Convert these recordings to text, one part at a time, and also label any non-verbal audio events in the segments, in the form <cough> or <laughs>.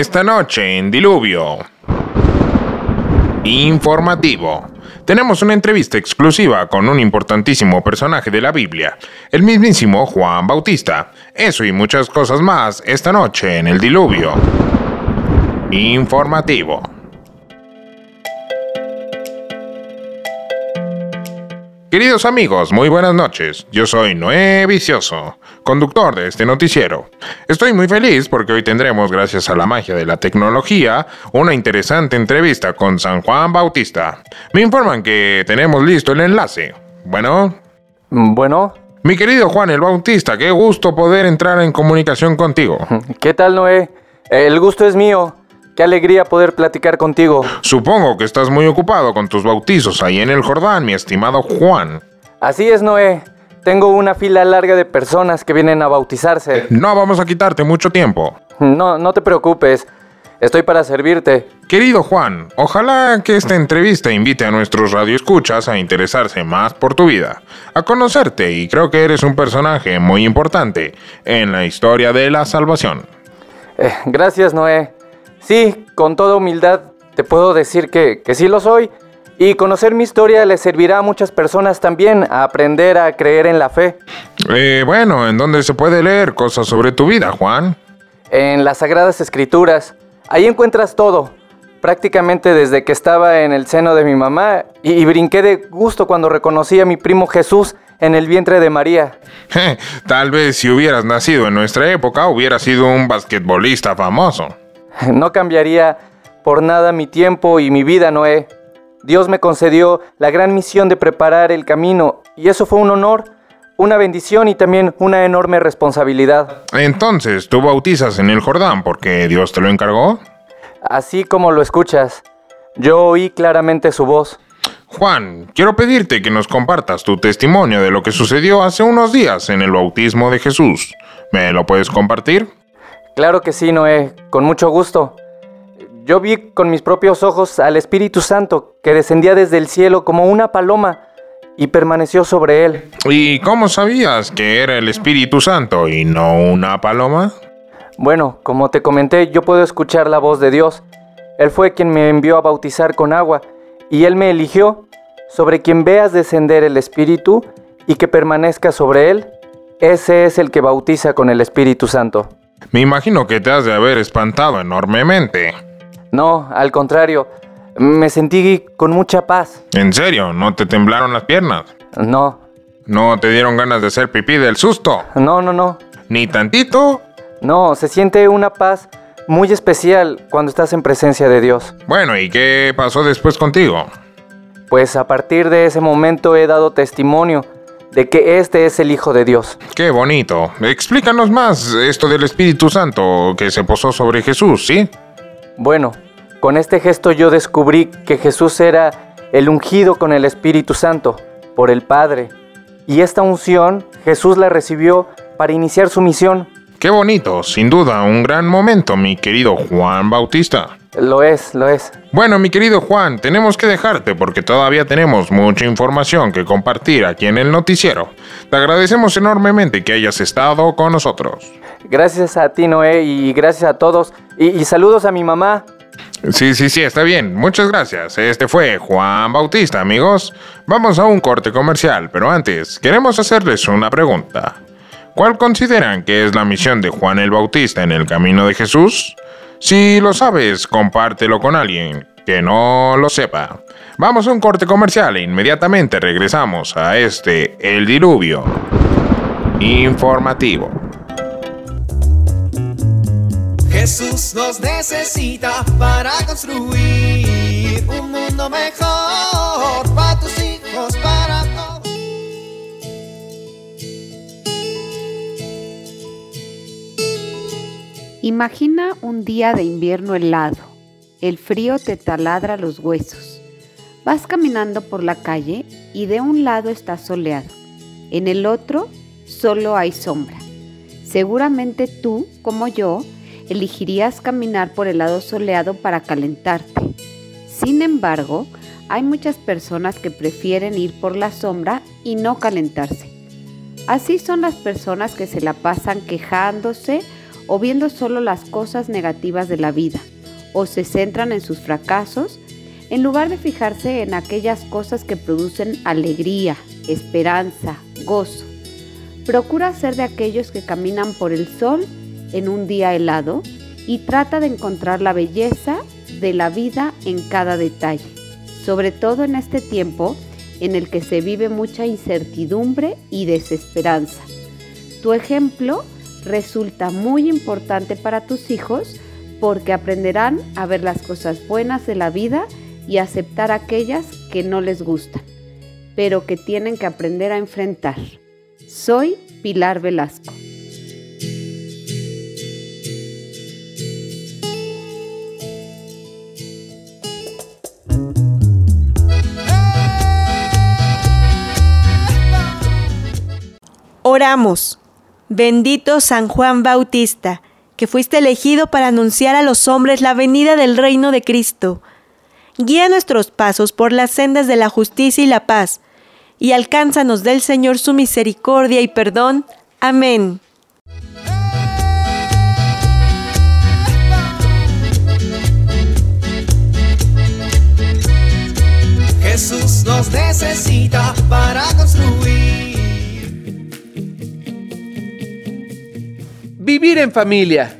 Esta noche en Diluvio. Informativo. Tenemos una entrevista exclusiva con un importantísimo personaje de la Biblia, el mismísimo Juan Bautista. Eso y muchas cosas más esta noche en el Diluvio. Informativo. Queridos amigos, muy buenas noches. Yo soy Noé Vicioso, conductor de este noticiero. Estoy muy feliz porque hoy tendremos, gracias a la magia de la tecnología, una interesante entrevista con San Juan Bautista. Me informan que tenemos listo el enlace. Bueno, Bueno, mi querido Juan el Bautista, qué gusto poder entrar en comunicación contigo. <laughs> ¿qué tal Noé? El gusto es mío. Qué alegría poder platicar contigo. Supongo que estás muy ocupado con tus bautizos ahí en el Jordán, mi estimado Juan. Así es Noé. Tengo una fila larga de personas que vienen a bautizarse. No vamos a quitarte mucho tiempo. No, no te preocupes. Estoy para servirte. Querido Juan, ojalá que esta entrevista invite a nuestros radioescuchas a interesarse más por tu vida, a conocerte y creo que eres un personaje muy importante en la historia de la salvación. Eh, gracias Noé. Sí, con toda humildad te puedo decir que, que sí lo soy. Y conocer mi historia le servirá a muchas personas también a aprender a creer en la fe. Eh, bueno, ¿en dónde se puede leer cosas sobre tu vida, Juan? En las Sagradas Escrituras. Ahí encuentras todo. Prácticamente desde que estaba en el seno de mi mamá y, y brinqué de gusto cuando reconocí a mi primo Jesús en el vientre de María. <laughs> Tal vez si hubieras nacido en nuestra época hubieras sido un basquetbolista famoso. <laughs> No cambiaría por nada mi tiempo y mi vida, Noé. Dios me concedió la gran misión de preparar el camino y eso fue un honor, una bendición y también una enorme responsabilidad. Entonces, ¿tú bautizas en el Jordán porque Dios te lo encargó? Así como lo escuchas, yo oí claramente su voz. Juan, quiero pedirte que nos compartas tu testimonio de lo que sucedió hace unos días en el bautismo de Jesús. ¿Me lo puedes compartir? Claro que sí, Noé, con mucho gusto. Yo vi con mis propios ojos al Espíritu Santo que descendía desde el cielo como una paloma y permaneció sobre él. ¿Y cómo sabías que era el Espíritu Santo y no una paloma? Bueno, como te comenté, yo puedo escuchar la voz de Dios. Él fue quien me envió a bautizar con agua y Él me eligió. Sobre quien veas descender el Espíritu y que permanezca sobre Él, ese es el que bautiza con el Espíritu Santo. Me imagino que te has de haber espantado enormemente. No, al contrario, me sentí con mucha paz. ¿En serio? ¿No te temblaron las piernas? No, ¿No te dieron ganas de hacer pipí del susto? no, no, no. ¿Ni tantito? No, se siente una paz muy especial cuando estás en presencia de Dios. Bueno, ¿y qué pasó después contigo? Pues a partir de ese momento he dado testimonio de que este es el Hijo de Dios. Qué bonito. Explícanos más esto del Espíritu Santo que se posó sobre Jesús, ¿sí? Bueno, con este gesto yo descubrí que Jesús era el ungido con el Espíritu Santo por el Padre. Y esta unción Jesús la recibió para iniciar su misión. Qué bonito, sin duda, un gran momento, mi querido Juan Bautista. Lo es, lo es. Bueno, mi querido Juan, tenemos que dejarte porque todavía tenemos mucha información que compartir aquí en el noticiero. Te agradecemos enormemente que hayas estado con nosotros. Gracias a ti, Noé, y gracias a todos. Y, y saludos a mi mamá. Sí, sí, sí, está bien. Muchas gracias. Este fue Juan Bautista, amigos. Vamos a un corte comercial, pero antes queremos hacerles una pregunta. ¿Cuál consideran que es la misión de Juan el Bautista en el camino de Jesús? Si lo sabes, compártelo con alguien que no lo sepa. Vamos a un corte comercial e inmediatamente regresamos a este El Diluvio Informativo. Jesús nos necesita para construir un mundo mejor Imagina un día de invierno helado. El frío te taladra los huesos. Vas caminando por la calle y de un lado está soleado. En el otro solo hay sombra. Seguramente tú, como yo, elegirías caminar por el lado soleado para calentarte. Sin embargo, hay muchas personas que prefieren ir por la sombra y no calentarse. Así son las personas que se la pasan quejándose o viendo solo las cosas negativas de la vida, o se centran en sus fracasos, en lugar de fijarse en aquellas cosas que producen alegría, esperanza, gozo. Procura ser de aquellos que caminan por el sol en un día helado y trata de encontrar la belleza de la vida en cada detalle, sobre todo en este tiempo en el que se vive mucha incertidumbre y desesperanza. Tu ejemplo resulta muy importante para tus hijos porque aprenderán a ver las cosas buenas de la vida y aceptar aquellas que no les gustan, pero que tienen que aprender a enfrentar. Soy Pilar Velasco. Oramos. Bendito San Juan Bautista, que fuiste elegido para anunciar a los hombres la venida del reino de Cristo. Guía nuestros pasos por las sendas de la justicia y la paz, y alcánzanos del Señor su misericordia y perdón. Amén. Jesús nos necesita para construir. Vivir en familia.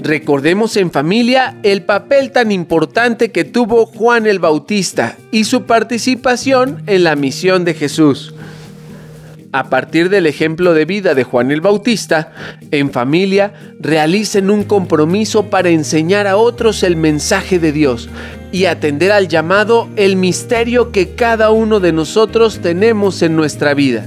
Recordemos en familia el papel tan importante que tuvo Juan el Bautista y su participación en la misión de Jesús. A partir del ejemplo de vida de Juan el Bautista, en familia realicen un compromiso para enseñar a otros el mensaje de Dios y atender al llamado el misterio que cada uno de nosotros tenemos en nuestra vida.